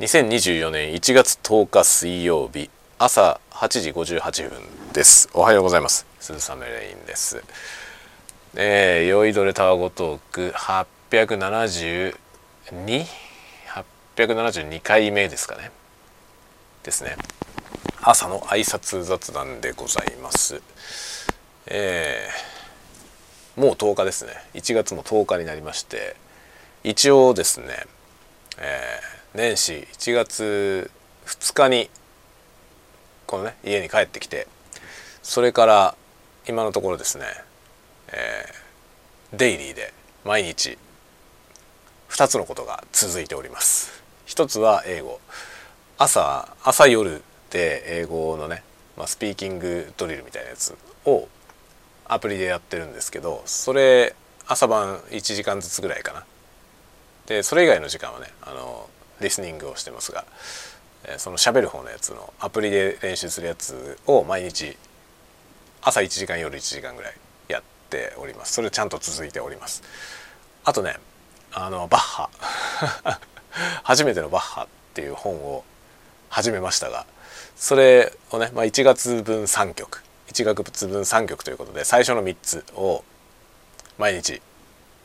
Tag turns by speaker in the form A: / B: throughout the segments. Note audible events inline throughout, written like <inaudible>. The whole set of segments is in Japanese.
A: 2024年1月10日水曜日朝8時58分です。おはようございます。鈴雨レインです。えー、酔いどれタワゴトーク872 872回目ですかね。ですね。朝の挨拶雑談でございます。えー、もう10日ですね。1月も10日になりまして一応ですね、えー年始1月2日にこのね家に帰ってきてそれから今のところですね、えー、デイリーで毎日2つのことが続いております。一つは英語。朝朝夜で英語のね、まあ、スピーキングドリルみたいなやつをアプリでやってるんですけどそれ朝晩1時間ずつぐらいかな。でそれ以外の時間はねあのリスニングをしてますが、えその喋る方のやつのアプリで練習するやつを毎日朝1時間夜1時間ぐらいやっております。それちゃんと続いております。あとねあのバッハ。<laughs> 初めてのバッハっていう本を始めましたがそれをね、まあ、1月分3曲。1月分3曲ということで最初の3つを毎日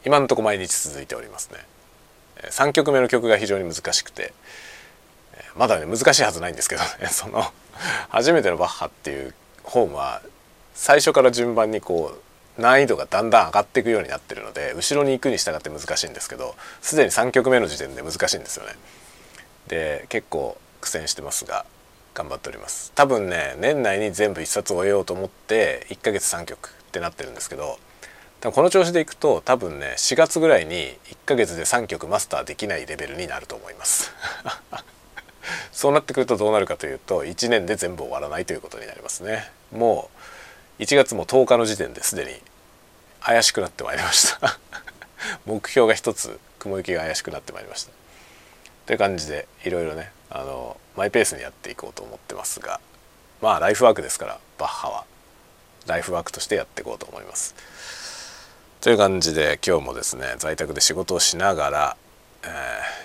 A: 今のとこ毎日続いておりますね。3曲目の曲が非常に難しくてまだね難しいはずないんですけどね <laughs> その初めてのバッハっていうホームは最初から順番にこう難易度がだんだん上がっていくようになってるので後ろに行くに従って難しいんですけどすでに3曲目の時点で難しいんですよね。で結構苦戦してますが頑張っております多分ね年内に全部1冊終えようと思って1ヶ月3曲ってなってるんですけどこの調子でいくと多分ね4月ぐらいに1ヶ月で3曲マスターできないレベルになると思います。<laughs> そうなってくるとどうなるかというと1年で全部終わらないということになりますね。もう1月も10日の時点ですでに怪しくなってまいりました。<laughs> 目標が一つ雲行きが怪しくなってまいりました。という感じでいろいろねあのマイペースにやっていこうと思ってますがまあライフワークですからバッハは。ライフワークとしてやっていこうと思います。という感じで今日もですね在宅で仕事をしながら、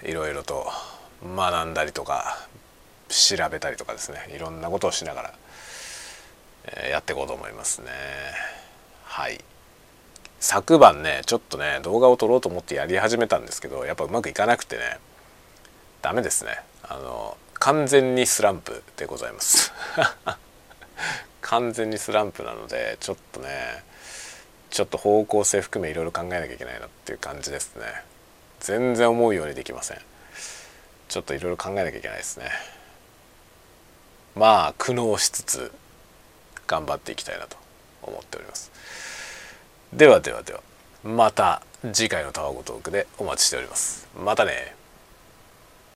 A: えー、いろいろと学んだりとか調べたりとかですねいろんなことをしながら、えー、やっていこうと思いますね。はい。昨晩ねちょっとね動画を撮ろうと思ってやり始めたんですけどやっぱうまくいかなくてねダメですね。あの完全にスランプでございます。<laughs> 完全にスランプなのでちょっとねちょっと方向性含めいろいろ考えなきゃいけないなっていう感じですね。全然思うようにできません。ちょっといろいろ考えなきゃいけないですね。まあ苦悩しつつ頑張っていきたいなと思っております。ではではではまた次回のタワゴトークでお待ちしております。またね